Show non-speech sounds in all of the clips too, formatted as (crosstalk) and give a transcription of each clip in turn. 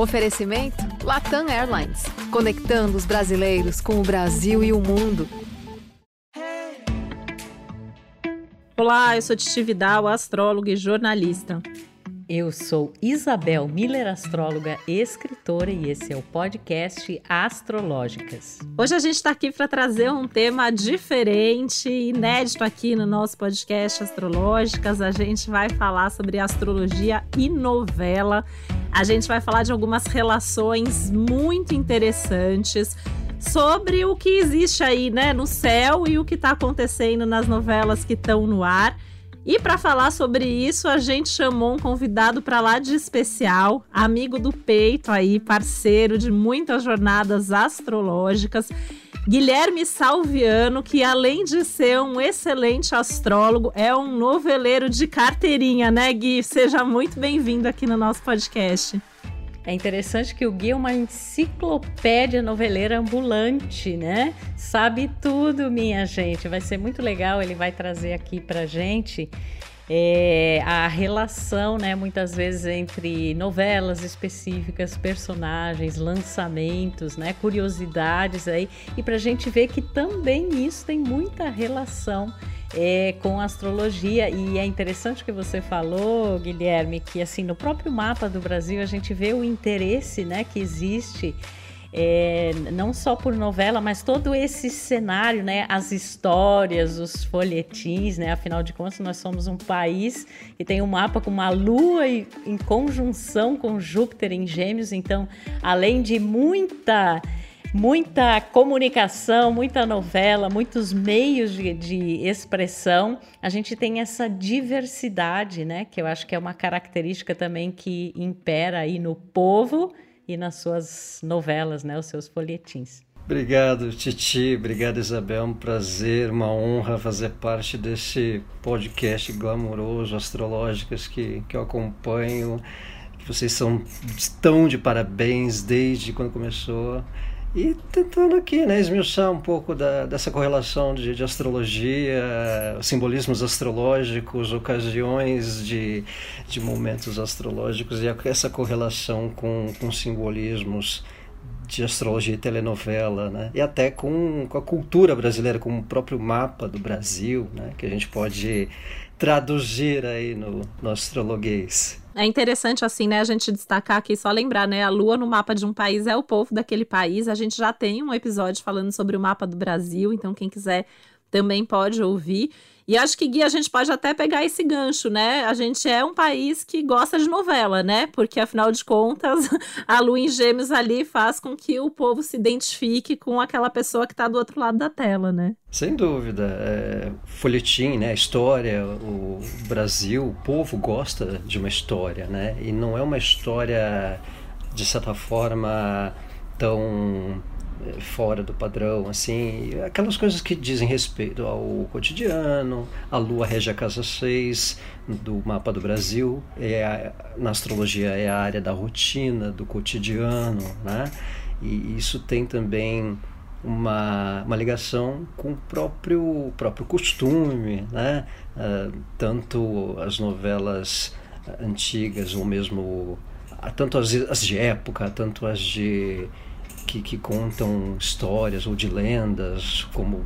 Oferecimento Latam Airlines, conectando os brasileiros com o Brasil e o mundo. Olá, eu sou Titi Vidal, astróloga e jornalista. Eu sou Isabel Miller, astróloga escritora, e esse é o podcast Astrológicas. Hoje a gente está aqui para trazer um tema diferente, inédito aqui no nosso podcast Astrológicas. A gente vai falar sobre astrologia e novela. A gente vai falar de algumas relações muito interessantes sobre o que existe aí, né, no céu e o que está acontecendo nas novelas que estão no ar. E para falar sobre isso, a gente chamou um convidado para lá de especial, amigo do peito aí, parceiro de muitas jornadas astrológicas. Guilherme Salviano, que além de ser um excelente astrólogo, é um noveleiro de carteirinha, né, Gui? Seja muito bem-vindo aqui no nosso podcast. É interessante que o Gui é uma enciclopédia noveleira ambulante, né? Sabe tudo, minha gente. Vai ser muito legal. Ele vai trazer aqui pra gente é, a relação, né, muitas vezes entre novelas específicas, personagens, lançamentos, né, curiosidades aí, e para a gente ver que também isso tem muita relação é, com astrologia. E é interessante que você falou, Guilherme, que assim no próprio mapa do Brasil a gente vê o interesse, né, que existe é, não só por novela, mas todo esse cenário, né, as histórias, os folhetins, né, afinal de contas nós somos um país que tem um mapa com uma lua em conjunção com Júpiter em Gêmeos, então além de muita muita comunicação, muita novela, muitos meios de, de, expressão, a gente tem essa diversidade, né? Que eu acho que é uma característica também que impera aí no povo e nas suas novelas, né, os seus folhetins. Obrigado, Titi. Obrigado, Isabel. Um prazer, uma honra fazer parte desse podcast glamouroso, astrológicas que, que eu acompanho. Vocês são tão de parabéns desde quando começou. E tentando aqui, né, esmiuçar um pouco da, dessa correlação de, de, astrologia, simbolismos astrológicos, ocasiões de, de momentos astrológicos e essa correlação com, com simbolismos de astrologia e telenovela, né? E até com, com a cultura brasileira, com o próprio mapa do Brasil, né? Que a gente pode traduzir aí no, no astrologuês. É interessante, assim, né, a gente destacar aqui, só lembrar, né, a lua no mapa de um país é o povo daquele país. A gente já tem um episódio falando sobre o mapa do Brasil, então quem quiser também pode ouvir. E acho que, Gui, a gente pode até pegar esse gancho, né? A gente é um país que gosta de novela, né? Porque, afinal de contas, (laughs) a lua em gêmeos ali faz com que o povo se identifique com aquela pessoa que está do outro lado da tela, né? Sem dúvida. É, folhetim, né? História, o Brasil, o povo gosta de uma história, né? E não é uma história, de certa forma, tão fora do padrão, assim, aquelas coisas que dizem respeito ao cotidiano, a lua rege a casa 6 do mapa do Brasil, é a, na astrologia é a área da rotina, do cotidiano, né? E isso tem também uma, uma ligação com o próprio, próprio costume, né? Uh, tanto as novelas antigas ou mesmo tanto as, as de época, tanto as de que, que contam histórias ou de lendas, como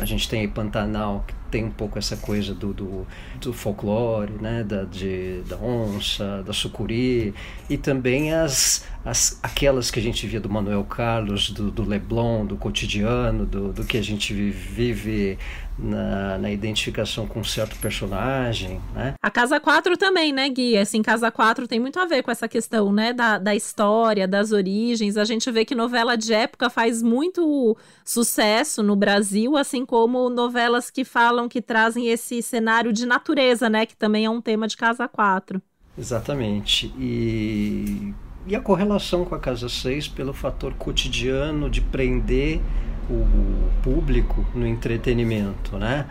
a gente tem aí Pantanal, que tem um pouco essa coisa do, do, do folclore, né? da, de, da onça, da sucuri, e também as, as, aquelas que a gente via do Manuel Carlos, do, do Leblon, do cotidiano, do, do que a gente vive na, na, identificação com um certo personagem, né? A Casa 4 também, né, Gui? Assim, Casa 4 tem muito a ver com essa questão, né, da, da história, das origens. A gente vê que novela de época faz muito sucesso no Brasil, assim como novelas que falam, que trazem esse cenário de natureza, né, que também é um tema de Casa 4. Exatamente. E, e a correlação com a Casa 6 pelo fator cotidiano de prender o público no entretenimento, né?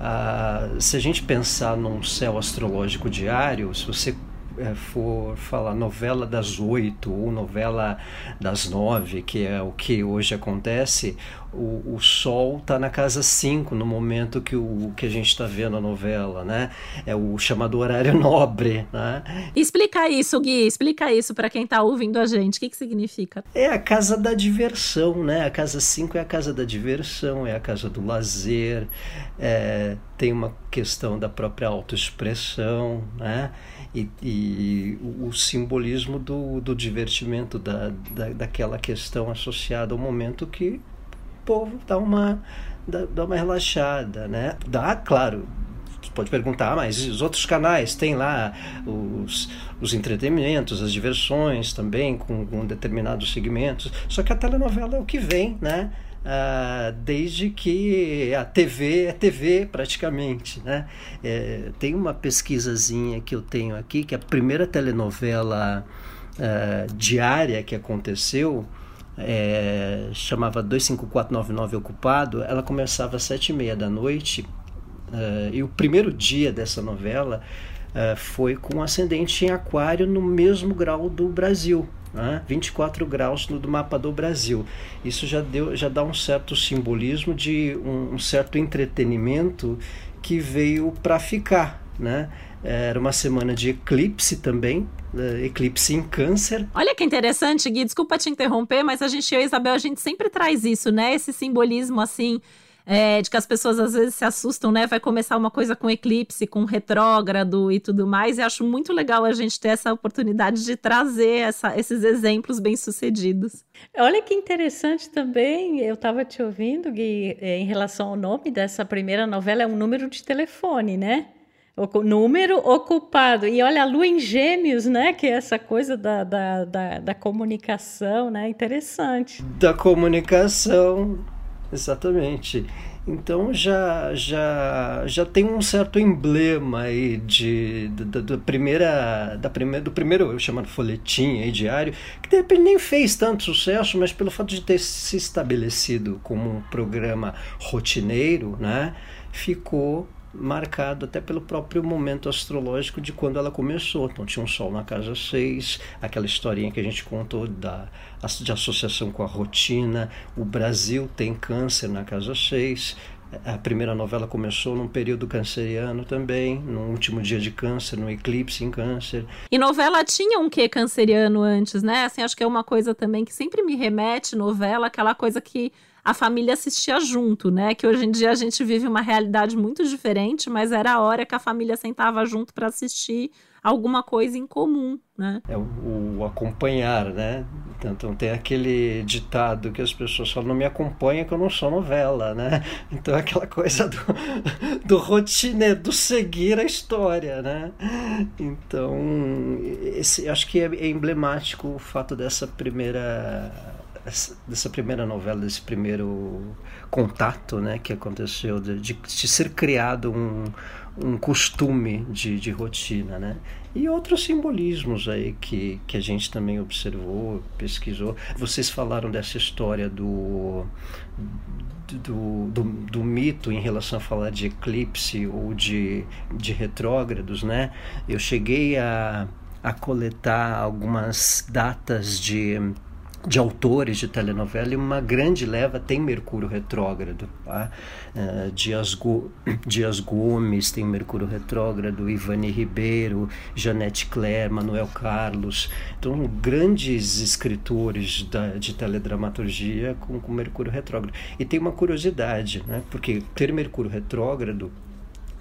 Ah, se a gente pensar num céu astrológico diário, se você é, for falar novela das oito ou novela das nove, que é o que hoje acontece, o, o sol está na casa 5 no momento que, o, que a gente está vendo a novela, né? É o chamado horário (laughs) nobre, né? Explica isso, Gui, explica isso para quem está ouvindo a gente. O que, que significa? É a casa da diversão, né? A casa 5 é a casa da diversão, é a casa do lazer, é, tem uma questão da própria autoexpressão, né? E, e o, o, simbolismo do, do divertimento, da, da, daquela questão associada ao momento que povo dá uma, dá, dá uma relaxada, né? Dá, claro, pode perguntar, ah, mas os outros canais têm lá os, os entretenimentos, as diversões também com, com determinados segmentos. Só que a telenovela é o que vem, né? Ah, desde que a TV é TV praticamente, né? É, tem uma pesquisazinha que eu tenho aqui que a primeira telenovela ah, diária que aconteceu é, chamava 25499 Ocupado, ela começava às sete e meia da noite uh, e o primeiro dia dessa novela uh, foi com ascendente em aquário no mesmo grau do Brasil, né? 24 graus no do mapa do Brasil. Isso já, deu, já dá um certo simbolismo de um, um certo entretenimento que veio para ficar, né? Era uma semana de eclipse também, né? eclipse em câncer. Olha que interessante, Gui, desculpa te interromper, mas a gente, eu e a Isabel, a gente sempre traz isso, né? Esse simbolismo assim. É, de que as pessoas às vezes se assustam, né? Vai começar uma coisa com eclipse, com retrógrado e tudo mais. E acho muito legal a gente ter essa oportunidade de trazer essa, esses exemplos bem-sucedidos. Olha que interessante também, eu estava te ouvindo, Gui, é, em relação ao nome dessa primeira novela, é um número de telefone, né? Número ocupado. E olha, a lua em gêmeos, né? Que é essa coisa da, da, da, da comunicação, né? Interessante. Da comunicação, exatamente. Então já, já, já tem um certo emblema aí de, da, da primeira, da primeira, do primeiro chamado folhetim aí, diário, que de repente nem fez tanto sucesso, mas pelo fato de ter se estabelecido como um programa rotineiro, né, ficou marcado até pelo próprio momento astrológico de quando ela começou. Então tinha um sol na casa 6, aquela historinha que a gente contou da, de associação com a rotina. O Brasil tem câncer na casa 6. A primeira novela começou num período canceriano também, no último dia de câncer, no eclipse em câncer. E novela tinha um quê canceriano antes, né? Assim, acho que é uma coisa também que sempre me remete, novela, aquela coisa que a família assistia junto, né? Que hoje em dia a gente vive uma realidade muito diferente, mas era a hora que a família sentava junto para assistir alguma coisa em comum, né? É o, o, acompanhar, né? Então tem aquele ditado que as pessoas falam, não me acompanha que eu não sou novela, né? (laughs) Então é aquela coisa do, do rotineiro, do seguir a história, né? Então, esse, acho que é, é emblemático o fato dessa primeira dessa primeira novela, desse primeiro contato né, que aconteceu, de, de, ser criado um, um costume de, de rotina, né? E outros simbolismos aí que, que a gente também observou, pesquisou. Vocês falaram dessa história do, do, do, do, mito em relação a falar de eclipse ou de, de retrógrados, né? Eu cheguei a, a coletar algumas datas de de autores de telenovela e uma grande leva tem Mercúrio retrógrado. Tá? Uh, Dias, Go (clears throat) Dias Gomes tem Mercúrio retrógrado, Ivani Ribeiro, Janete Claire, Manuel Carlos. Então, grandes escritores da, de teledramaturgia com, com Mercúrio retrógrado. E tem uma curiosidade, né? porque ter Mercúrio retrógrado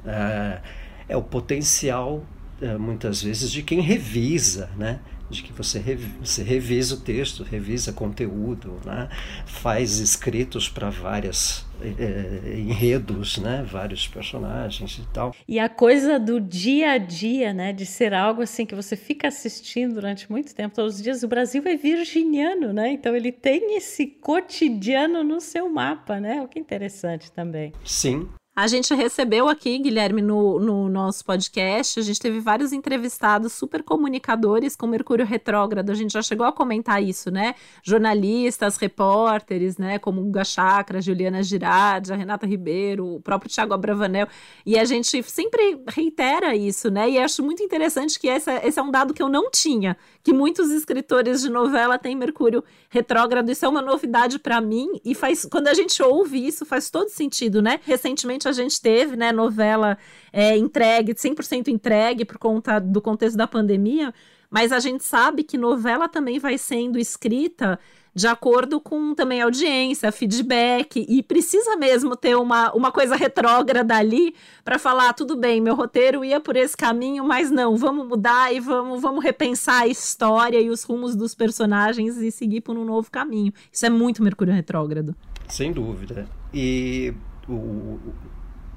uh, é o potencial, uh, muitas vezes, de quem revisa, né? De que você, rev, você revisa o texto, revisa conteúdo, né? faz escritos para várias é, enredos, né? vários personagens e tal. E a coisa do dia a dia, né? de ser algo assim que você fica assistindo durante muito tempo, todos os dias. O Brasil é virginiano, né? então ele tem esse cotidiano no seu mapa, né? o que é interessante também. Sim, A gente recebeu aqui, Guilherme, no, no nosso podcast, a gente teve vários entrevistados super comunicadores com Mercúrio retrógrado. A gente já chegou a comentar isso, né? Jornalistas, repórteres, né? Como Guga Chakra, Juliana Girardi, a Renata Ribeiro, o próprio Thiago Abravanel. E a gente sempre reitera isso, né? E acho muito interessante que essa, esse é um dado que eu não tinha, que muitos escritores de novela têm Mercúrio retrógrado. Isso é uma novidade para mim e faz quando a gente ouve isso faz todo sentido, né? Recentemente a gente teve, né, novela é, entregue, 100% entregue por conta do contexto da pandemia, mas a gente sabe que novela também vai sendo escrita de acordo com também audiência, feedback, e precisa mesmo ter uma, uma coisa retrógrada ali para falar, tudo bem, meu roteiro ia por esse caminho, mas não, vamos mudar e vamos, vamos repensar a história e os rumos dos personagens e seguir por um novo caminho. Isso é muito Mercúrio retrógrado. Sem dúvida. E o,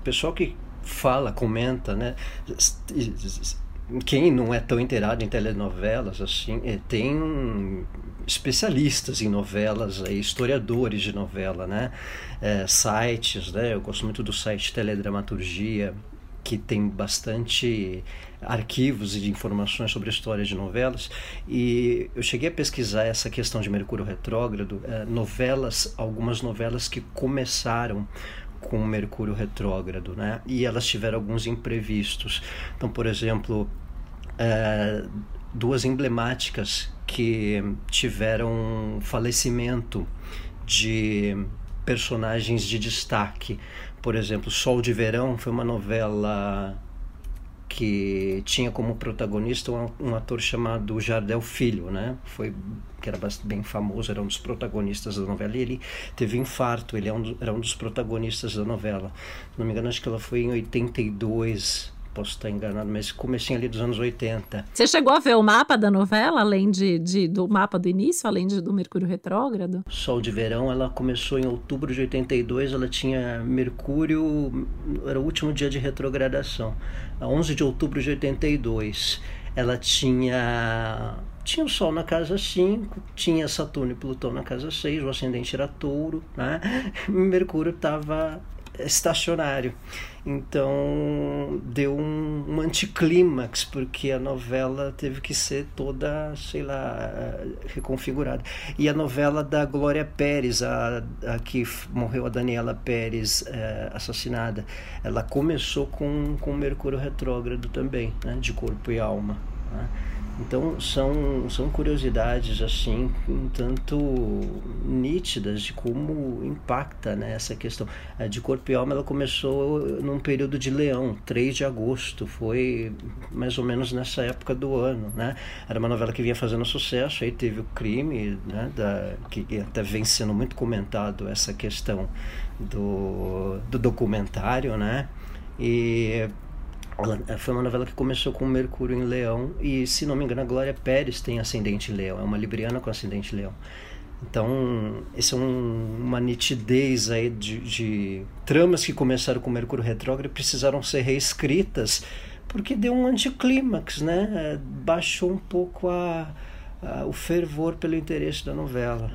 pessoal que fala, comenta, né? Quem não é tão inteirado em telenovelas assim, é, tem especialistas em novelas, historiadores de novela, né? É, sites, né? Eu gosto muito do site Teledramaturgia, que tem bastante arquivos e informações sobre a história de novelas e eu cheguei a pesquisar essa questão de Mercúrio retrógrado, é, novelas, algumas novelas que começaram com Mercúrio retrógrado, né? E elas tiveram alguns imprevistos. Então, por exemplo, é, duas emblemáticas que tiveram falecimento de personagens de destaque. Por exemplo, Sol de Verão foi uma novela que tinha como protagonista um, ator chamado Jardel Filho, né? Foi que era bem famoso, era um dos protagonistas da novela. E ele teve infarto, ele é era um dos protagonistas da novela. Se não me engano, acho que ela foi em 82 posso estar enganado, mas comecinho ali dos anos 80. Você chegou a ver o mapa da novela, além de, de do mapa do início, além de, do Mercúrio retrógrado? Sol de Verão, ela começou em outubro de 82, ela tinha Mercúrio, era o último dia de retrogradação, a 11 de outubro de 82. Ela tinha tinha o Sol na casa 5, tinha Saturno e Plutão na casa 6, o ascendente era touro, né? (laughs) Mercúrio estava estacionário. Então deu um, um anticlímax, porque a novela teve que ser toda, sei lá, reconfigurada. E a novela da Glória Pérez, a, a que morreu a Daniela Pérez é, assassinada, ela começou com, com Mercúrio retrógrado também, né, de corpo e alma. Né? Então são, são curiosidades assim um tanto nítidas de como impacta né, essa questão. A de corpo e alma ela começou num período de leão, 3 de agosto, foi mais ou menos nessa época do ano. Né? Era uma novela que vinha fazendo sucesso, aí teve o crime, né, da, que até vem sendo muito comentado essa questão do, do documentário, né? E foi uma novela que começou com Mercúrio em Leão e, se não me engano, a Glória Pérez tem ascendente em Leão, é uma libriana com ascendente em Leão. Então, isso é um, uma nitidez aí de, de, tramas que começaram com Mercúrio retrógrado e precisaram ser reescritas porque deu um anticlímax, né? Eh, baixou um pouco a, a, o fervor pelo interesse da novela.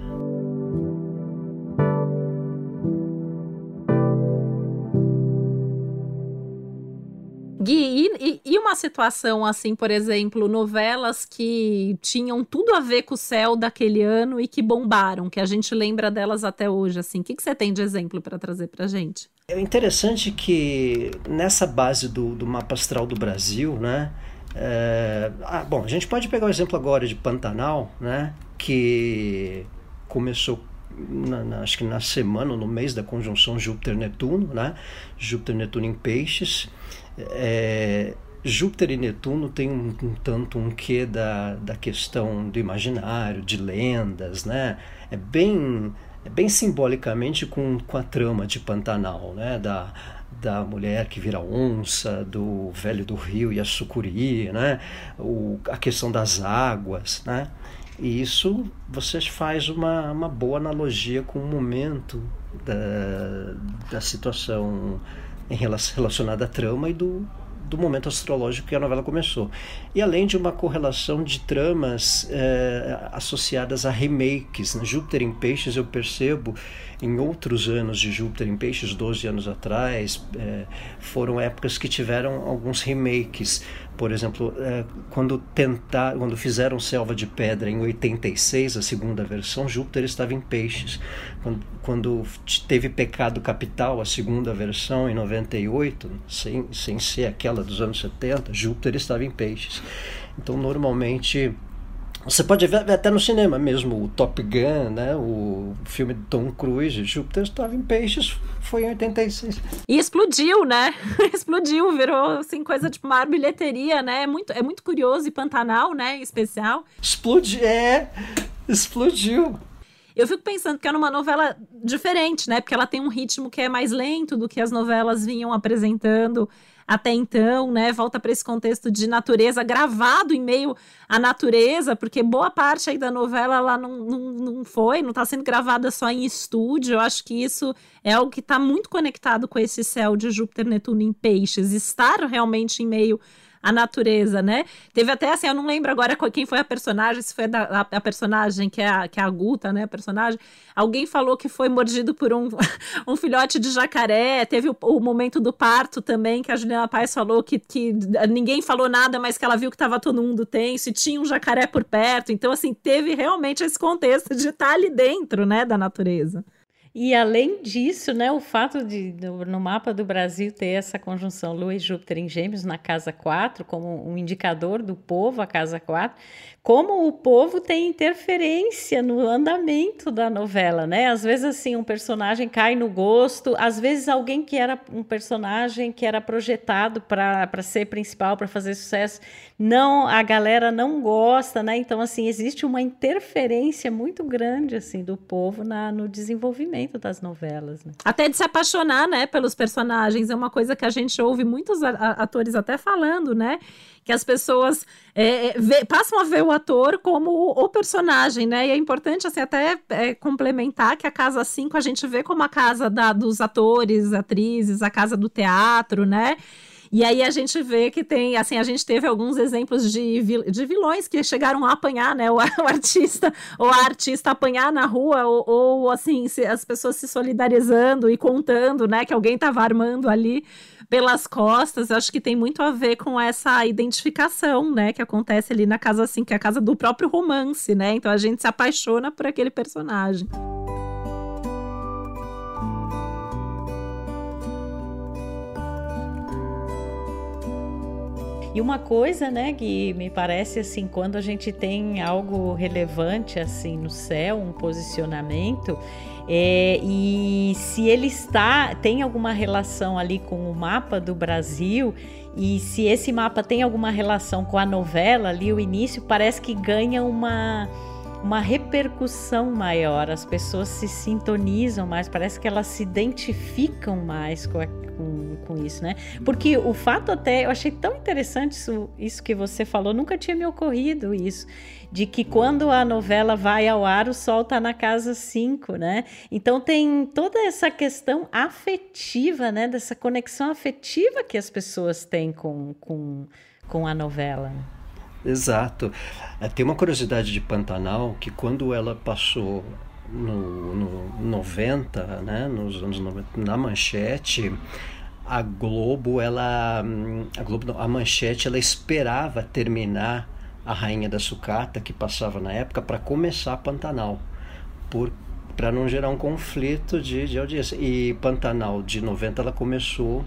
E, e, uma situação assim, por exemplo, novelas que tinham tudo a ver com o céu daquele ano e que bombaram, que a gente lembra delas até hoje, assim. O que, que você tem de exemplo para trazer para gente? É interessante que nessa base do, do mapa astral do Brasil, né? É... Ah, bom, a gente pode pegar o exemplo agora de Pantanal, né? Que começou na, na, acho que na semana, no mês da conjunção Júpiter-Netuno, né? Júpiter-Netuno em Peixes. É, Júpiter e Netuno têm um, um, tanto um quê da, da questão do imaginário, de lendas, né? É bem, é bem simbolicamente com, com a trama de Pantanal, né? Da, da mulher que vira onça, do velho do rio e a sucuri, né? O, a questão das águas, né? E isso você faz uma, uma boa analogia com o momento da, da situação em relacionada à trama e do, do momento astrológico que a novela começou. E além de uma correlação de tramas é, associadas a remakes. Né? Júpiter em Peixes eu percebo em outros anos de Júpiter em Peixes, 12 anos atrás, é, foram épocas que tiveram alguns remakes. Por exemplo, é, quando tentar, quando fizeram Selva de Pedra em 86, a segunda versão, Júpiter estava em Peixes. Quando, quando teve Pecado Capital, a segunda versão, em 98, sem, sem ser aquela dos anos 70, Júpiter estava em Peixes. Então, normalmente você pode ver até no cinema mesmo, o Top Gun, né? o filme de Tom Cruise, Júpiter estava em peixes, foi em 86. E explodiu, né? (laughs) explodiu, virou assim, coisa de maior bilheteria, né? É muito, é muito curioso e Pantanal, né? Em especial. Explodiu, é, explodiu. Eu fico pensando que é uma novela diferente, né? Porque ela tem um ritmo que é mais lento do que as novelas vinham apresentando até então, né? Volta para esse contexto de natureza gravado em meio à natureza, porque boa parte aí da novela ela não, não, não foi, não está sendo gravada só em estúdio. Eu acho que isso é algo que está muito conectado com esse céu de Júpiter, Netuno em Peixes, estar realmente em meio a natureza, né? Teve até assim, eu não lembro agora quem foi a personagem, se foi a, a, a personagem que é a, que é a Guta, né? A personagem. Alguém falou que foi mordido por um, (laughs) um filhote de jacaré. Teve o, o, momento do parto também, que a Juliana Paz falou que, que ninguém falou nada, mas que ela viu que estava todo mundo tenso e tinha um jacaré por perto. Então, assim, teve realmente esse contexto de estar ali dentro, né, da natureza. E além disso, né, o fato de no mapa do Brasil ter essa conjunção Lua e Júpiter em Gêmeos na casa 4, como um indicador do povo, a casa 4, como o povo tem interferência no andamento da novela, né? Às vezes, assim, um personagem cai no gosto, às vezes alguém que era um personagem que era projetado para ser principal, para fazer sucesso, não, a galera não gosta, né? Então, assim, existe uma interferência muito grande, assim, do povo na, no desenvolvimento das novelas, né? Até de se apaixonar, né, pelos personagens, é uma coisa que a gente ouve muitos atores até falando, né? que as pessoas é, é, vê, passam a ver o ator como o, personagem, né? E é importante, assim, até é, complementar que a Casa 5 a gente vê como a casa da, dos atores, atrizes, a casa do teatro, né? E aí a gente vê que tem, assim, a gente teve alguns exemplos de, de vilões que chegaram a apanhar, né? O, (laughs) o artista ou a artista apanhar na rua, ou, ou assim, se, as pessoas se solidarizando e contando, né? Que alguém estava armando ali pelas costas, acho que tem muito a ver com essa identificação, né, que acontece ali na casa assim, que é a casa do próprio romance, né? Então a gente se apaixona por aquele personagem. E uma coisa, né, que me parece assim, quando a gente tem algo relevante assim no céu, um posicionamento, é, e se ele está tem alguma relação ali com o mapa do Brasil e se esse mapa tem alguma relação com a novela ali o início parece que ganha uma uma repercussão maior, as pessoas se sintonizam mais, parece que elas se identificam mais com, a, com, com, isso, né? Porque o fato até, eu achei tão interessante isso, isso que você falou, nunca tinha me ocorrido isso, de que quando a novela vai ao ar, o sol está na casa 5, né? Então tem toda essa questão afetiva, né? Dessa conexão afetiva que as pessoas têm com, com, com a novela. Exato. É, tem uma curiosidade de Pantanal que quando ela passou no, no 90, né, nos anos 90, na manchete, a Globo, ela a Globo, a manchete, ela esperava terminar a Rainha da Sucata que passava na época para começar Pantanal, por para não gerar um conflito de, de audiência. E Pantanal de 90 ela começou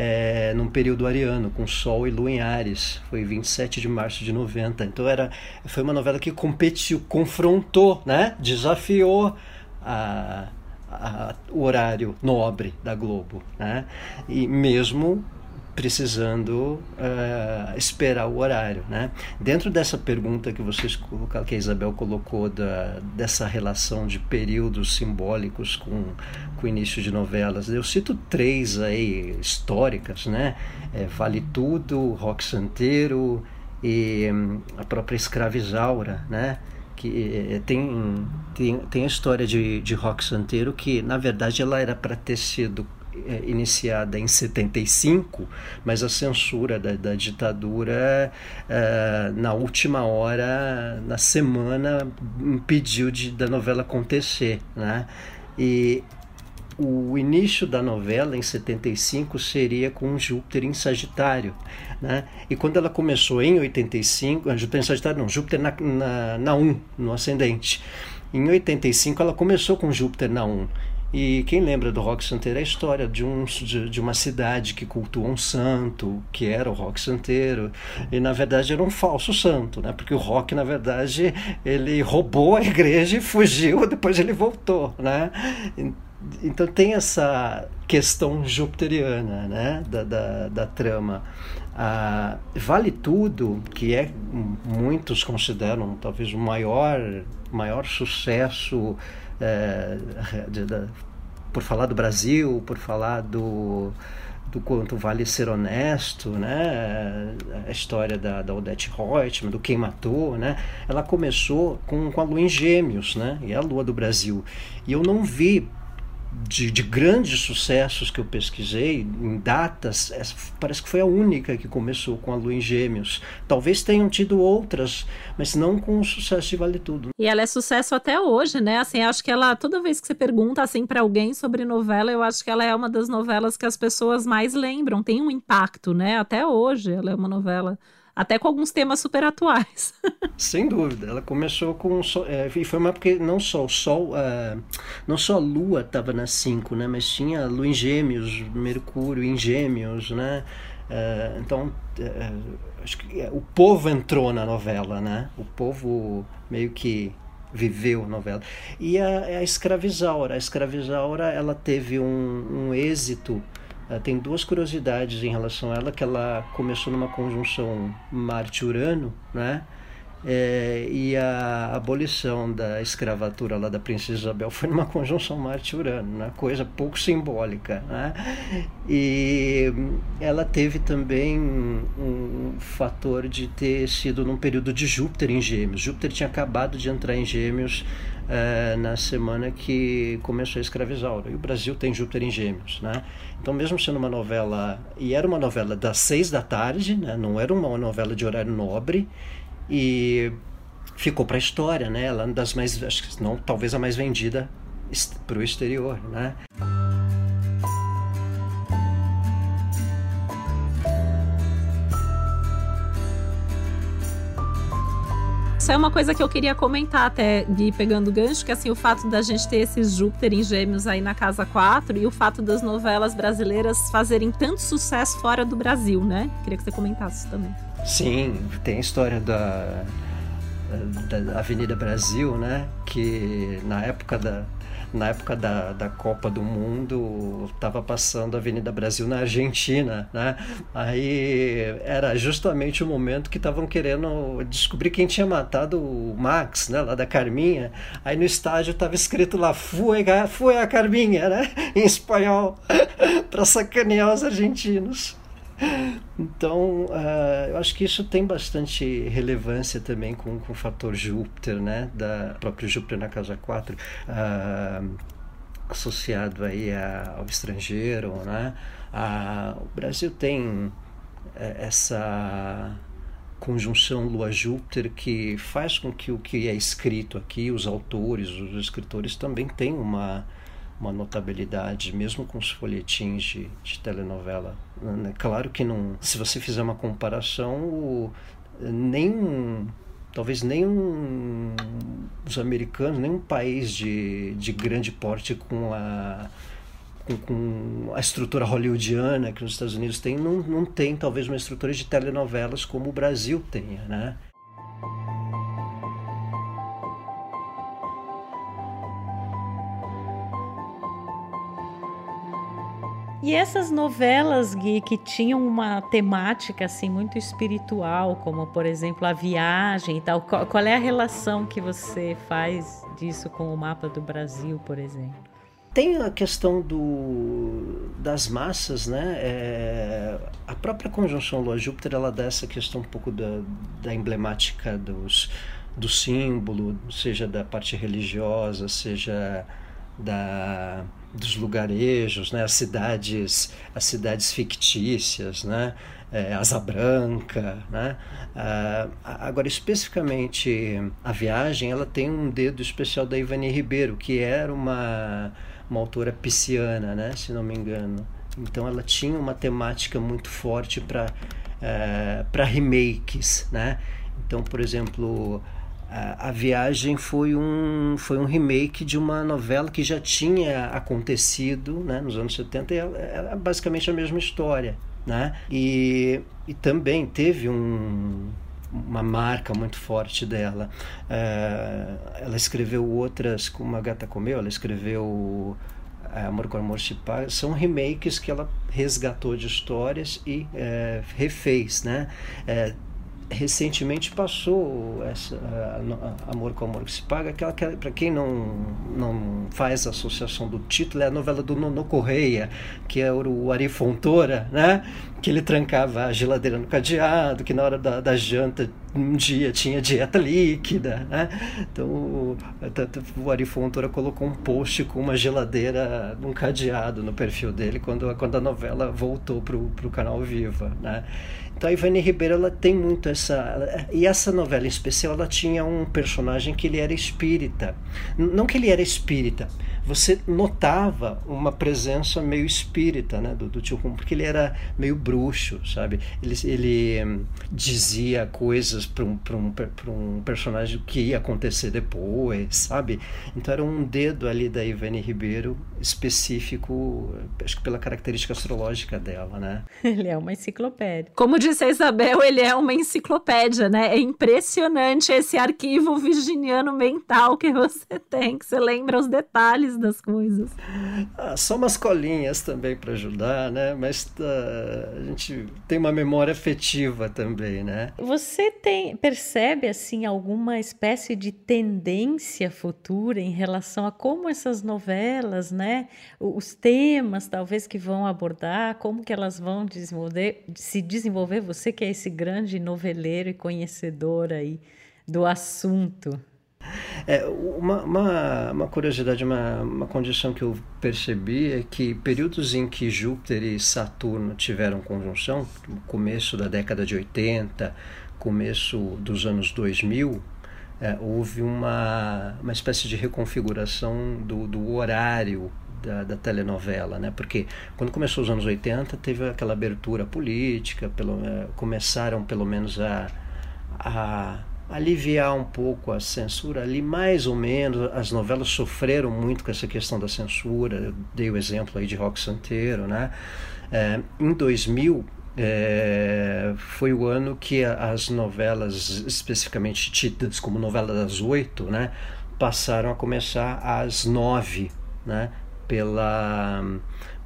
é, num período ariano, com Sol e Lua em Ares. Foi 27 de março de 90. Então era, foi uma novela que competiu, confrontou, né? desafiou a, a, o horário nobre da Globo. Né? E mesmo precisando uh, esperar o horário, né? Dentro dessa pergunta que vocês colocaram, que a Isabel colocou da, dessa relação de períodos simbólicos com, o início de novelas, eu cito três aí históricas, né? É, vale Tudo, Rock Santeiro e um, a própria Escravizaura, né? que eh, tem, tem, tem a história de, de Rock Santeiro que na verdade ela era para ter sido iniciada em 75, mas a censura da, da ditadura é, na última hora, na semana, impediu de, da novela acontecer, né? E o início da novela, em 75, seria com Júpiter em Sagitário. Né? E quando ela começou em 85, Júpiter em Sagitário, não, Júpiter na, na, na 1, no ascendente. Em 85, ela começou com Júpiter na 1. E quem lembra do rock santeiro é a história de, um, de, de, uma cidade que cultua um santo, que era o rock santeiro, e na verdade era um falso santo, né? porque o rock, na verdade, ele roubou a igreja e fugiu, (laughs) depois ele voltou. Né? Então tem essa questão jupiteriana né? da, da, da trama. Ah, vale Tudo, que é muitos consideram talvez o maior, maior sucesso é, de, por falar do Brasil, por falar do, do quanto vale ser honesto, né? A história da, da Odette Reutemann, do Quem Matou, né? Ela começou com, com a Lua em Gêmeos, né? E é a Lua do Brasil. E eu não vi de, de, grandes sucessos que eu pesquisei, em datas, parece que foi a única que começou com a Lua em Gêmeos. Talvez tenham tido outras, mas não com o sucesso de Vale Tudo. E ela é sucesso até hoje, né? Assim, acho que ela, toda vez que você pergunta assim para alguém sobre novela, eu acho que ela é uma das novelas que as pessoas mais lembram, tem um impacto, né? Até hoje ela é uma novela até com alguns temas super atuais. (laughs) Sem dúvida, ela começou com é, e foi uma porque não só o Sol, uh, não só a Lua estava nas cinco, né, mas tinha a Lua em Gêmeos, Mercúrio em Gêmeos, né, uh, então uh, acho que o povo entrou na novela, né, o povo meio que viveu a novela. E a, a Escravizaura, a Escravizaura ela teve um, um êxito Uh, tem duas curiosidades em relação a ela, que ela começou numa conjunção Marte-Urano, né? É, e a abolição da escravatura lá da princesa Isabel foi numa conjunção Marte-Urano, né? coisa pouco simbólica. Né? E ela teve também um fator de ter sido num período de Júpiter em Gêmeos. Júpiter tinha acabado de entrar em Gêmeos é, na semana que começou a escravizaura. E o Brasil tem Júpiter em Gêmeos, né? Então, mesmo sendo uma novela, e era uma novela das seis da tarde, né? não era uma novela de horário nobre, e ficou para a história, né? Ela é uma das mais, acho que não, talvez a mais vendida para o exterior, né? Isso é uma coisa que eu queria comentar até, Gui, pegando o gancho, que assim, o fato da gente ter esses Júpiter em gêmeos aí na casa 4 e o fato das novelas brasileiras fazerem tanto sucesso fora do Brasil, né? Queria que você comentasse também. Sim, tem a história da, da Avenida Brasil, né? Que na época da, na época da, da Copa do Mundo, estava passando a Avenida Brasil na Argentina, né? Aí era justamente o momento que estavam querendo descobrir quem tinha matado o Max, né? Lá da Carminha. Aí no estádio estava escrito lá, foi, a Carminha, né? (laughs) Em espanhol, (laughs) para sacanear os argentinos. Então, uh, eu acho que isso tem bastante relevância também com, com o fator Júpiter, né? Da próprio Júpiter na casa 4, uh, ah, associado aí a, ao estrangeiro, né? Uh, o Brasil tem eh, essa conjunção Lua-Júpiter que faz com que o que é escrito aqui, os autores, os escritores também tenham uma uma notabilidade, mesmo com os folhetins de, de telenovela. Né? Claro que não, se você fizer uma comparação, nem talvez nem um, os americanos, nem um país de, de grande porte com a com, a estrutura hollywoodiana que os Estados Unidos têm, não, não tem talvez uma estrutura de telenovelas como o Brasil tenha, né? E essas novelas, Gui, que tinham uma temática assim muito espiritual, como por exemplo a viagem e tal, qual, qual é a relação que você faz disso com o mapa do Brasil, por exemplo? Tem a questão do, das massas, né? É, a própria conjunção Lua-Júpiter ela dá essa questão um pouco da, da emblemática dos, do símbolo, seja da parte religiosa, seja da dos lugarejos, né? as cidades, as cidades fictícias, né? É, Asa Branca, né? Ah, agora especificamente a viagem, ela tem um dedo especial da Ivani Ribeiro, que era uma uma autora pisciana, né? Se não me engano. Então ela tinha uma temática muito forte para é, para remakes, né? Então, por exemplo, a, Viagem foi um, foi um remake de uma novela que já tinha acontecido né, nos anos 70 e era basicamente a mesma história. Né? E, e também teve um, uma marca muito forte dela. É, ela escreveu outras, como a Gata Comeu, ela escreveu é, Amor com Amor se são remakes que ela resgatou de histórias e é, refez, né? Recentemente passou essa Amor com Amor que se paga, aquela que para quem não não faz associação do título é a novela do Nono Correia, que é o Ari Fontoura, né? Que ele trancava a geladeira no cadeado, que na hora da, da janta um dia tinha dieta líquida, né? Então o, o Ari Fontoura colocou um post com uma geladeira num cadeado no perfil dele quando, quando a novela voltou para o canal Viva, né? Então a Ivani Ribeiro ela tem muito essa e essa novela em especial ela tinha um personagem que ele era espírita, não que ele era espírita, você notava uma presença meio espírita, né, do, do tio Rum, porque ele era meio bruxo, sabe? Ele, ele hum, dizia coisas para um, um, um personagem que ia acontecer depois, sabe? Então era um dedo ali da Ivani Ribeiro específico, acho que pela característica astrológica dela, né? (laughs) Ele é uma enciclopédia. Como disse a Isabel, ele é uma enciclopédia, né? É impressionante esse arquivo virginiano mental que você tem, que você lembra os detalhes das coisas. Ah, só umas colinhas também para ajudar, né? Mas uh, a gente tem uma memória afetiva também, né? Você tem percebe assim alguma espécie de tendência futura em relação a como essas novelas, né? Os temas talvez que vão abordar, como que elas vão desenvolver, se desenvolver. Você que é esse grande noveleiro e conhecedor aí do assunto. É, uma, uma, uma, curiosidade, uma, uma condição que eu percebi é que períodos em que Júpiter e Saturno tiveram conjunção, começo da década de 80, começo dos anos 2000, é, houve uma, uma espécie de reconfiguração do, do horário da, da, telenovela, né? Porque quando começou os anos 80 teve aquela abertura política, pelo, é, começaram pelo menos a, a aliviar um pouco a censura ali, mais ou menos. As novelas sofreram muito com essa questão da censura. Eu dei o exemplo aí de Rock Santeiro, né? É, em 2000 é, foi o ano que as novelas, especificamente tidas como novela das oito, né, passaram a começar às nove, né, pela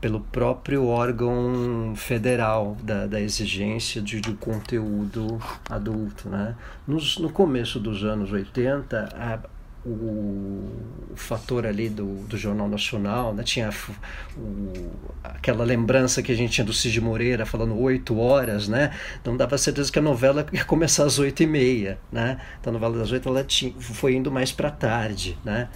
pelo próprio órgão federal da, da exigência de, do conteúdo adulto. Né? Nos, no começo dos anos 80, a, o, o, fator ali do, do Jornal Nacional, né? tinha o, aquela lembrança que a gente tinha do Cid Moreira falando oito horas, né? Então dava certeza que a novela ia começar às oito e meia, né? Então a novela das oito ela tinha, foi indo mais para tarde, né?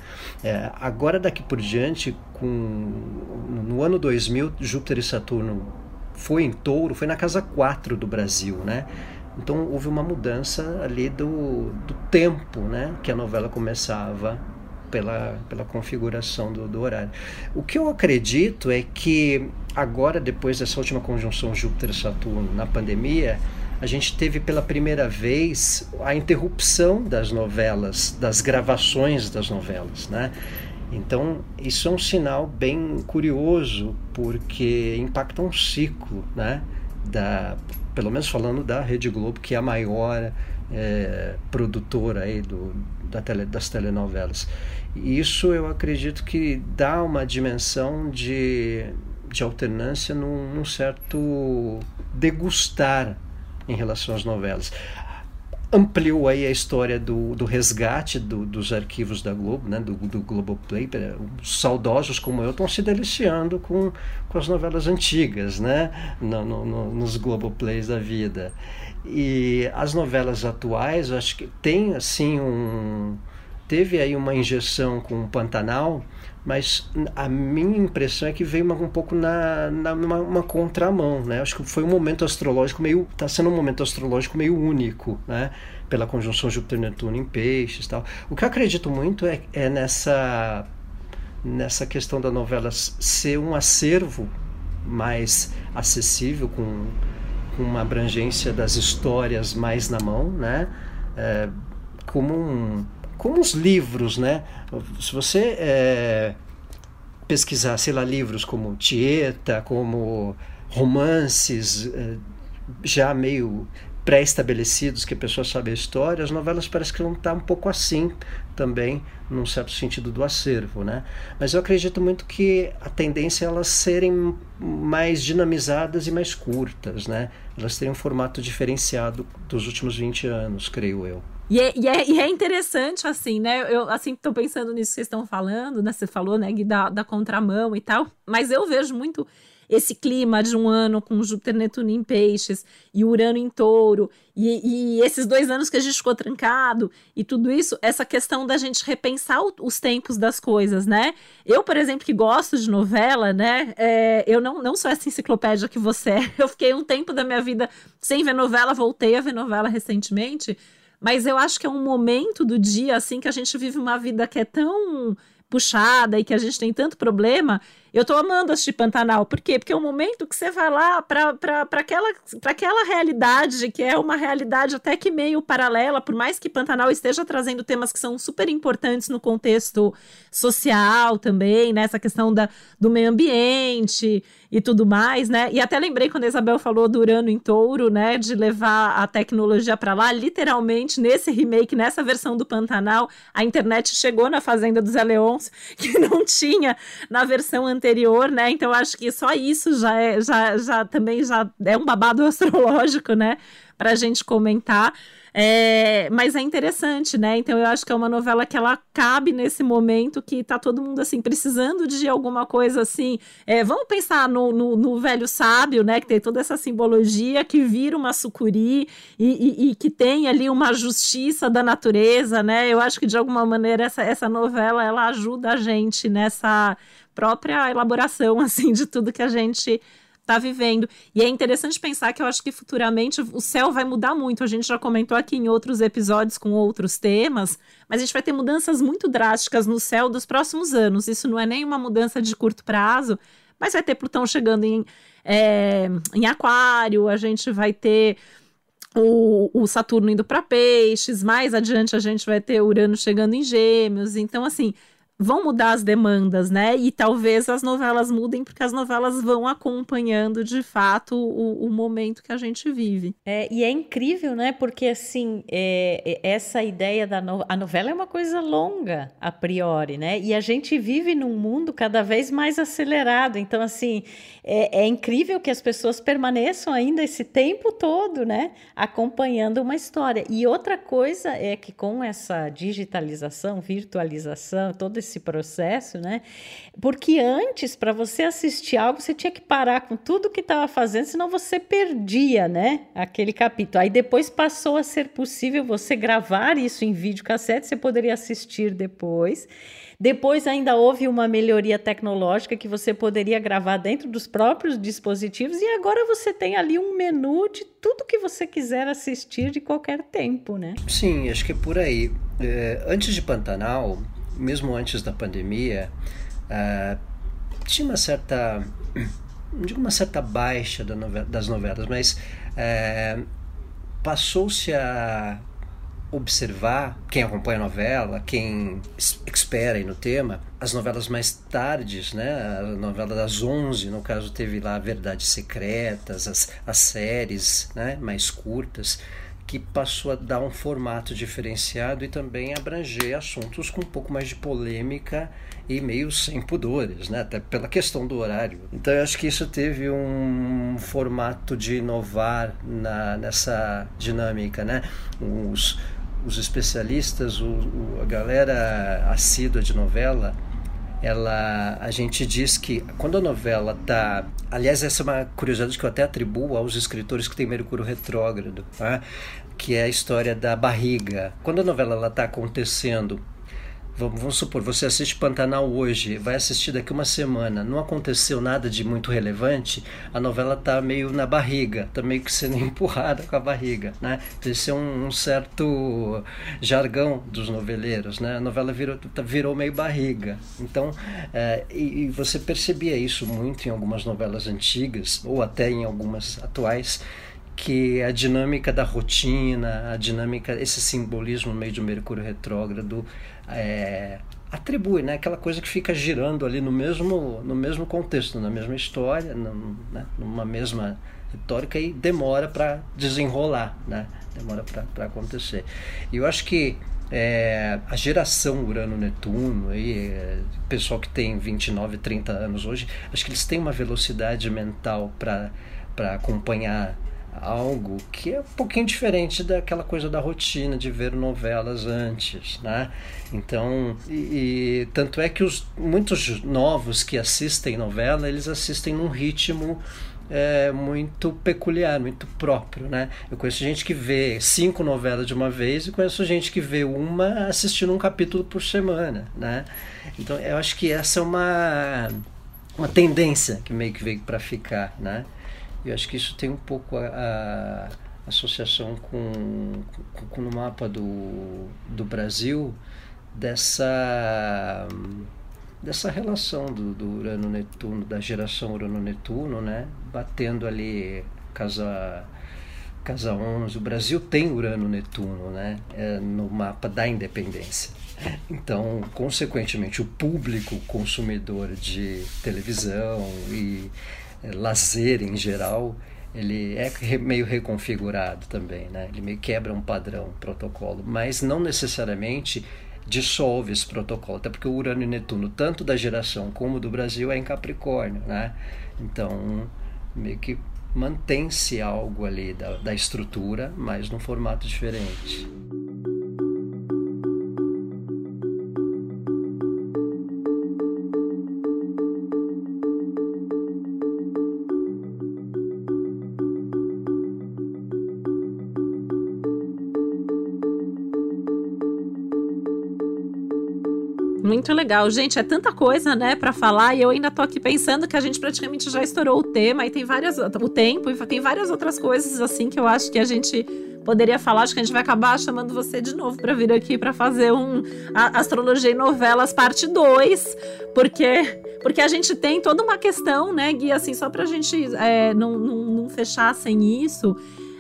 É, agora daqui por diante, com, no ano 2000, Júpiter e Saturno foi em touro, foi na casa 4 do Brasil, né? Então houve uma mudança ali do, do tempo né, que a novela começava pela, pela configuração do, do horário. O que eu acredito é que agora, depois dessa última conjunção Júpiter-Saturno na pandemia, a gente teve pela primeira vez a interrupção das novelas, das gravações das novelas, né? Então, isso é um sinal bem curioso, porque impacta um ciclo, né? Da, pelo menos falando da Rede Globo, que é a maior é, produtora aí do, da tele, das telenovelas. Isso eu acredito que dá uma dimensão de, de alternância num, num certo degustar em relação às novelas ampliou aí a história do, do resgate do, dos arquivos da Globo, né, do, do Globoplay. Os saudosos como eu estão se deliciando com, com as novelas antigas, né, no, no, nos Globoplays da vida. E as novelas atuais, acho que tem assim um teve aí uma injeção com o Pantanal, mas a minha impressão é que veio uma, um pouco na, na uma, uma, contramão, né? Acho que foi um momento astrológico meio, está sendo um momento astrológico meio único, né? Pela conjunção Júpiter-Netuno em Peixes, tal. O que eu acredito muito é, é nessa nessa questão da novela ser um acervo mais acessível com, com uma abrangência das histórias mais na mão, né? É, como um como os livros, né? Se você é, pesquisar, sei lá, livros como Tieta, como romances é, já meio pré-estabelecidos que a pessoa sabe a história, as novelas parece que vão estar um pouco assim também, num certo sentido do acervo, né? Mas eu acredito muito que a tendência é elas serem mais dinamizadas e mais curtas, né? Elas terem um formato diferenciado dos últimos 20 anos, creio eu. E é, e, é, e é, interessante, assim, né? Eu, assim, tô pensando nisso que vocês estão falando, né? Você falou, né, da, da contramão e tal. Mas eu vejo muito esse clima de um ano com Júpiter Netuno em peixes e Urano em touro, e, e, esses dois anos que a gente ficou trancado e tudo isso, essa questão da gente repensar o, os tempos das coisas, né? Eu, por exemplo, que gosto de novela, né? É, eu não, não sou essa enciclopédia que você é. (laughs) Eu fiquei um tempo da minha vida sem ver novela, voltei a ver novela recentemente. Mas eu acho que é um momento do dia, assim, que a gente vive uma vida que é tão puxada e que a gente tem tanto problema, eu tô amando assistir Pantanal. Por quê? Porque é um momento que você vai lá para aquela, aquela realidade, que é uma realidade até que meio paralela, por mais que Pantanal esteja trazendo temas que são super importantes no contexto social também, né? Essa questão da, do meio ambiente e tudo mais, né? E até lembrei quando a Isabel falou do Urano em Touro, né? De levar a tecnologia para lá, literalmente nesse remake, nessa versão do Pantanal, a internet chegou na Fazenda dos (laughs) Eleons, que não tinha na versão anterior anterior, né? Então acho que só isso já é, já, já também já é um babado (laughs) astrológico, né? Para a gente comentar. É, mas é interessante, né? Então eu acho que é uma novela que ela cabe nesse momento que tá todo mundo assim precisando de alguma coisa assim. É, vamos pensar no, no, no, velho sábio, né? Que tem toda essa simbologia que vira uma sucuri e, e, e, que tem ali uma justiça da natureza, né? Eu acho que de alguma maneira essa, essa novela ela ajuda a gente nessa própria elaboração (laughs) assim de tudo que a gente está vivendo. E é interessante pensar que eu acho que futuramente o céu vai mudar muito. A gente já comentou aqui em outros episódios com outros temas, mas a gente vai ter mudanças muito drásticas no céu dos próximos anos. Isso não é nem uma mudança de curto prazo, mas vai ter Plutão chegando em, é, em Aquário, a gente vai ter. O, o Saturno indo para peixes, mais adiante a gente vai ter Urano chegando em Gêmeos. Então, assim, vão mudar as demandas, né? E talvez as novelas mudem porque as novelas vão acompanhando de fato o, o momento que a gente vive. É, e é incrível, né? Porque assim, é, é, essa ideia da no... a novela é uma coisa longa a priori, né? E a gente vive num mundo cada vez mais acelerado. Então, assim, é, é incrível que as pessoas permaneçam ainda esse tempo todo, né? Acompanhando uma história. E outra coisa é que com essa digitalização, virtualização, todo esse esse processo, né? Porque antes, para você assistir algo, você tinha que parar com tudo que estava fazendo, senão você perdia, né? Aquele capítulo. Aí depois passou a ser possível você gravar isso em videocassete, você poderia assistir depois. Depois ainda houve uma melhoria tecnológica que você poderia gravar dentro dos próprios dispositivos e agora você tem ali um menu de tudo que você quiser assistir de qualquer tempo, né? Sim, acho que é por aí. É, antes de Pantanal, mesmo antes da pandemia, uh, tinha uma certa, não digo uma certa baixa da novela, das novelas, mas uh, passou-se a observar, quem acompanha a novela, quem espera no tema, as novelas mais tardes, né? A novela das 11, no caso, teve lá Verdades Secretas, as, as séries né? mais curtas que passou a dar um formato diferenciado e também abranger assuntos com um pouco mais de polêmica e meio sem pudores, né? até pela questão do horário. Então eu acho que isso teve um formato de inovar na, nessa dinâmica. Né? Os, os especialistas, o, o, a galera assídua de novela, ela a gente diz que quando a novela tá aliás essa é uma curiosidade que eu até atribuo aos escritores que têm Mercúrio retrógrado tá? que é a história da barriga quando a novela ela está acontecendo vamos, vamos supor, você assiste Pantanal hoje, vai assistir daqui uma semana, não aconteceu nada de muito relevante, a novela tá meio na barriga, tá meio que sendo (laughs) empurrada com a barriga, né? Esse é um, um certo jargão dos noveleiros, né? A novela virou, tá, virou meio barriga. Então, é, e, e você percebia isso muito em algumas novelas antigas, ou até em algumas atuais, que a dinâmica da rotina, a dinâmica, esse simbolismo meio de Mercúrio retrógrado é, atribui, né? Aquela coisa que fica girando ali no mesmo, no mesmo contexto, na mesma história, né? numa mesma retórica e demora para desenrolar, né? Demora para acontecer. E eu acho que é, a geração Urano-Netuno, aí, é, pessoal que tem 29, 30 anos hoje, acho que eles têm uma velocidade mental para acompanhar algo que é um pouquinho diferente daquela coisa da rotina de ver novelas antes, né? Então, e, e, tanto é que os muitos novos que assistem novela, eles assistem num ritmo é, muito peculiar, muito próprio, né? Eu conheço gente que vê cinco novelas de uma vez e conheço gente que vê uma assistindo um capítulo por semana, né? Então, eu acho que essa é uma uma tendência que meio que veio para ficar, né? Eu acho que isso tem um pouco a, a associação com, com, com, no mapa do, do Brasil dessa dessa relação do, do Urano-Netuno, da geração Urano-Netuno, né? Batendo ali casa casa 11. O Brasil tem Urano-Netuno, né? É no mapa da independência. Então, consequentemente, o público consumidor de televisão e lazer em geral, ele é meio reconfigurado também, né? Ele meio quebra um padrão, um protocolo, mas não necessariamente dissolve esse protocolo, até porque o Urano e Netuno, tanto da geração como do Brasil, é em Capricórnio, né? Então, meio que mantém-se algo ali da, da estrutura, mas num formato diferente. Muito legal. Gente, é tanta coisa, né, para falar e eu ainda tô aqui pensando que a gente praticamente já estourou o tema e tem várias o tempo e tem várias outras coisas assim que eu acho que a gente poderia falar. Acho que a gente vai acabar chamando você de novo para vir aqui para fazer um Astrologia e Novelas parte 2, porque porque a gente tem toda uma questão, né, Gui, assim, só pra gente é, não, não, não fechar sem isso.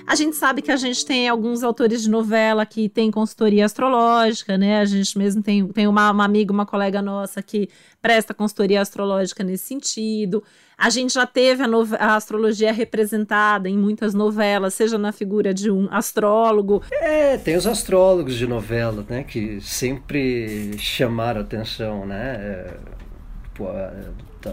A gente sabe que a gente tem alguns autores de novela que tem consultoria astrológica, né? A gente mesmo tem, tem uma, uma amiga, uma colega nossa que presta consultoria astrológica nesse sentido. A gente já teve a, a, astrologia representada em muitas novelas, seja na figura de um astrólogo. É, tem os astrólogos de novela, né? Que sempre chamaram atenção, né? É, pô,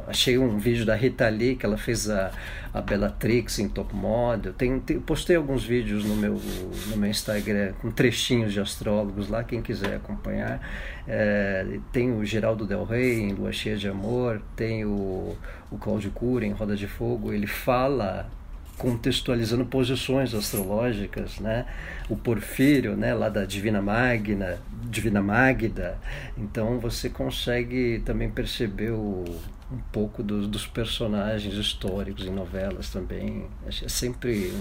achei um vídeo da Rita Lee que ela fez a, a Bellatrix em top model. Tem, tem, postei alguns vídeos no meu, no meu Instagram com trechinhos de astrólogos lá, quem quiser acompanhar. É, tem o Geraldo Del Rey em Lua Cheia de Amor, tem o, o Cláudio Cura em Roda de Fogo. Ele fala contextualizando posições astrológicas, né? O Porfírio, né, lá da Divina Magna, Divina Magda. Então você consegue também perceber o, um pouco dos, dos personagens históricos em novelas também. É sempre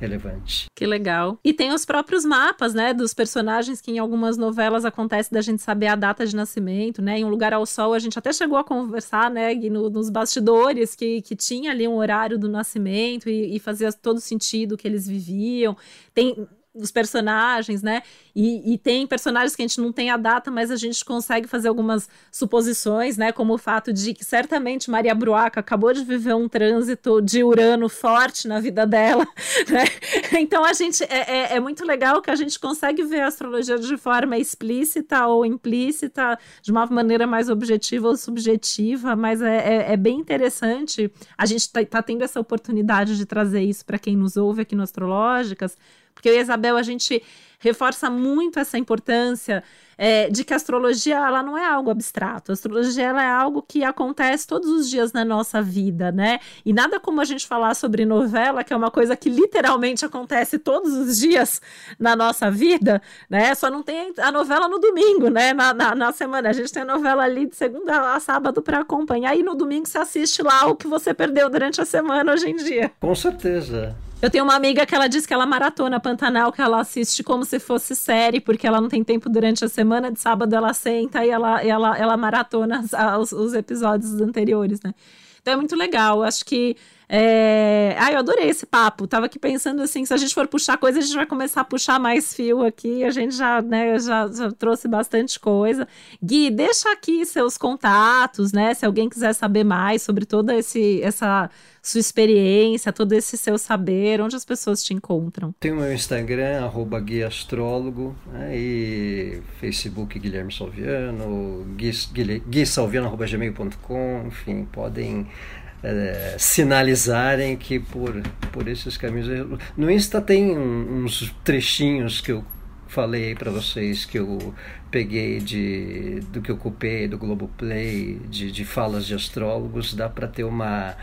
relevante. Que legal. E tem os próprios mapas, né, dos personagens que em algumas novelas acontece da gente saber a data de nascimento, né? Em Um Lugar ao Sol, a gente até chegou a conversar, né, no, nos bastidores, que, que tinha ali um horário do nascimento e, e fazia todo sentido que eles viviam. Tem os personagens, né? E, e, tem personagens que a gente não tem a data, mas a gente consegue fazer algumas suposições, né? Como o fato de que certamente Maria Bruaca acabou de viver um trânsito de Urano forte na vida dela, (laughs) né? Então a gente é, é, é muito legal que a gente consegue ver a astrologia de forma explícita ou implícita, de uma maneira mais objetiva ou subjetiva, mas é, é, é bem interessante. A gente está tá tendo essa oportunidade de trazer isso para quem nos ouve aqui no Astrológicas porque eu e a Isabel, a gente reforça muito essa importância é, de que a astrologia ela não é algo abstrato. A astrologia ela é algo que acontece todos os dias na nossa vida, né? E nada como a gente falar sobre novela, que é uma coisa que literalmente acontece todos os dias na nossa vida, né? Só não tem a novela no domingo, né? Na, na, na semana. A gente tem a novela ali de segunda a sábado para acompanhar, e no domingo você assiste lá o que você perdeu durante a semana hoje em dia. Com certeza. Eu tenho uma amiga que ela diz que ela maratona Pantanal, que ela assiste como se fosse série, porque ela não tem tempo durante a semana. De sábado ela senta e ela, ela, ela maratona os, os episódios anteriores, né? Então é muito legal. Acho que é... Ah, eu adorei esse papo. Tava aqui pensando assim, se a gente for puxar coisa, a gente vai começar a puxar mais fio aqui. A gente já, né, já, já trouxe bastante coisa. Gui, deixa aqui seus contatos, né? Se alguém quiser saber mais sobre toda esse, essa sua experiência, todo esse seu saber, onde as pessoas te encontram? Tem o meu Instagram, arroba Gui Astrólogo, né, e Facebook Guilherme Salviano, Gui, Gui, Gui Salviano, arroba gmail.com, enfim, podem é, sinalizarem que por, por esses caminhos. No Insta tem uns trechinhos que eu falei para vocês que eu peguei de do que eu ocupei do Globoplay, de, de falas de astrólogos, dá para ter uma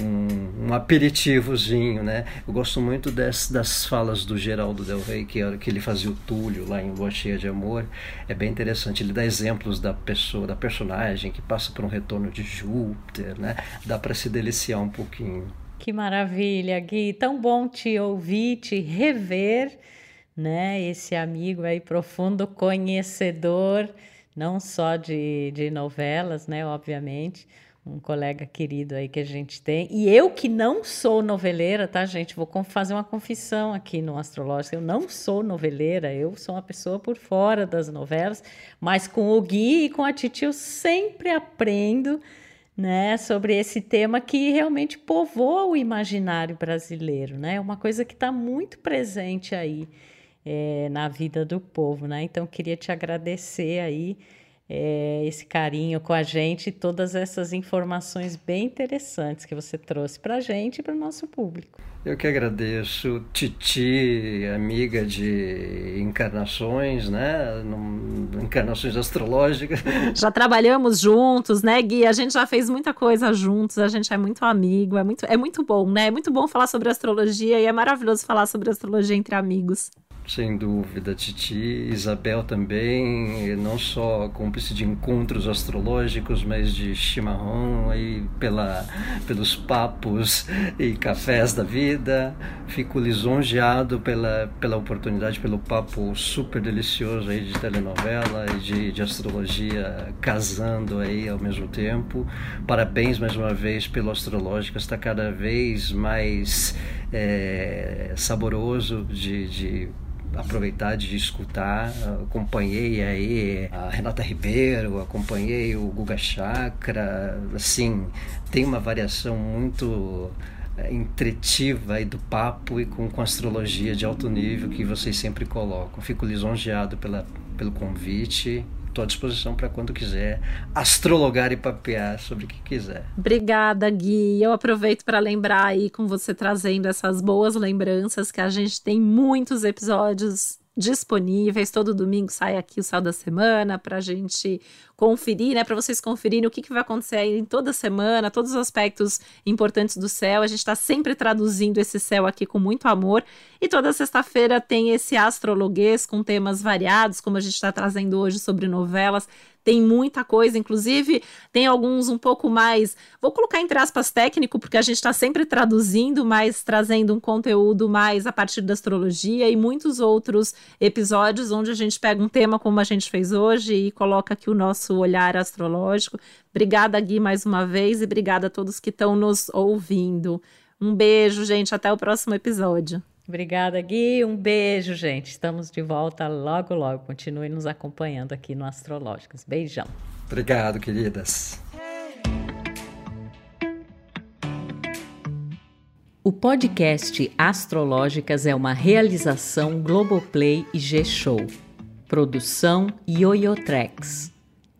um, um, aperitivozinho, né? Eu gosto muito das, das falas do Geraldo Del Rey, que, que ele fazia o Túlio lá em Lua Cheia de Amor. É bem interessante. Ele dá exemplos da pessoa, da personagem que passa por um retorno de Júpiter, né? Dá para se deliciar um pouquinho. Que maravilha, Gui. Tão bom te ouvir, te rever, né? Esse amigo aí profundo conhecedor, não só de, de novelas, né? Obviamente um colega querido aí que a gente tem. E eu que não sou noveleira, tá, gente? Vou fazer uma confissão aqui no Astrológico. Eu não sou noveleira, eu sou uma pessoa por fora das novelas, mas com o Gui e com a Titi eu sempre aprendo. Né, sobre esse tema que realmente povoa o imaginário brasileiro, né? É uma coisa que está muito presente aí é, na vida do povo, né? Então queria te agradecer aí é, esse carinho com a gente e todas essas informações bem interessantes que você trouxe para a gente e para o nosso público. Eu que agradeço, Titi, amiga de encarnações, né? Encarnações astrológicas. (laughs) Já trabalhamos juntos, né, Gui? A gente já fez muita coisa juntos, a gente é muito amigo, é muito, é muito bom, né? É muito bom falar sobre astrologia e é maravilhoso falar sobre astrologia entre amigos. Sem dúvida, Titi, Isabel também, não só cúmplice de encontros astrológicos, mas de chimarrão aí pela, pelos papos e cafés da vida. Fico lisonjeado pela, pela oportunidade, pelo papo super delicioso aí de telenovela e de, de astrologia casando aí ao mesmo tempo. Parabéns mais uma vez pelo Astrológica, está cada vez mais é, saboroso de, de aproveitar de escutar. Acompanhei aí a Renata Ribeiro, acompanhei o Guga Chakra, assim, tem uma variação muito é, entretiva aí do papo e com, com astrologia de alto nível que vocês sempre colocam. Fico lisonjeado pela, pelo convite Estou à disposição para quando quiser astrologar e papear sobre o que quiser. Obrigada, Gui. Eu aproveito para lembrar aí com você trazendo essas boas lembranças que a gente tem muitos episódios disponíveis. Todo domingo sai aqui o Céu da Semana para a gente conferir, né? Para vocês conferirem o que, que vai acontecer aí em toda semana, todos os aspectos importantes do céu. A gente está sempre traduzindo esse céu aqui com muito amor. E toda sexta-feira tem esse astrologuês com temas variados, como a gente está trazendo hoje sobre novelas tem muita coisa, inclusive tem alguns um pouco mais, vou colocar entre aspas técnico, porque a gente está sempre traduzindo, mas trazendo um conteúdo mais a partir da astrologia e muitos outros episódios onde a gente pega um tema como a gente fez hoje e coloca aqui o nosso olhar astrológico. Obrigada, Gui, mais uma vez, e obrigada a todos que estão nos ouvindo. Um beijo, gente, até o próximo episódio. Obrigada, Gui. Um beijo, gente. Estamos de volta logo, logo. Continue nos acompanhando aqui no Astrológicas. Beijão. Obrigado, queridas. O podcast Astrológicas é uma realização Globoplay e G-Show. Produção Yoyotrex.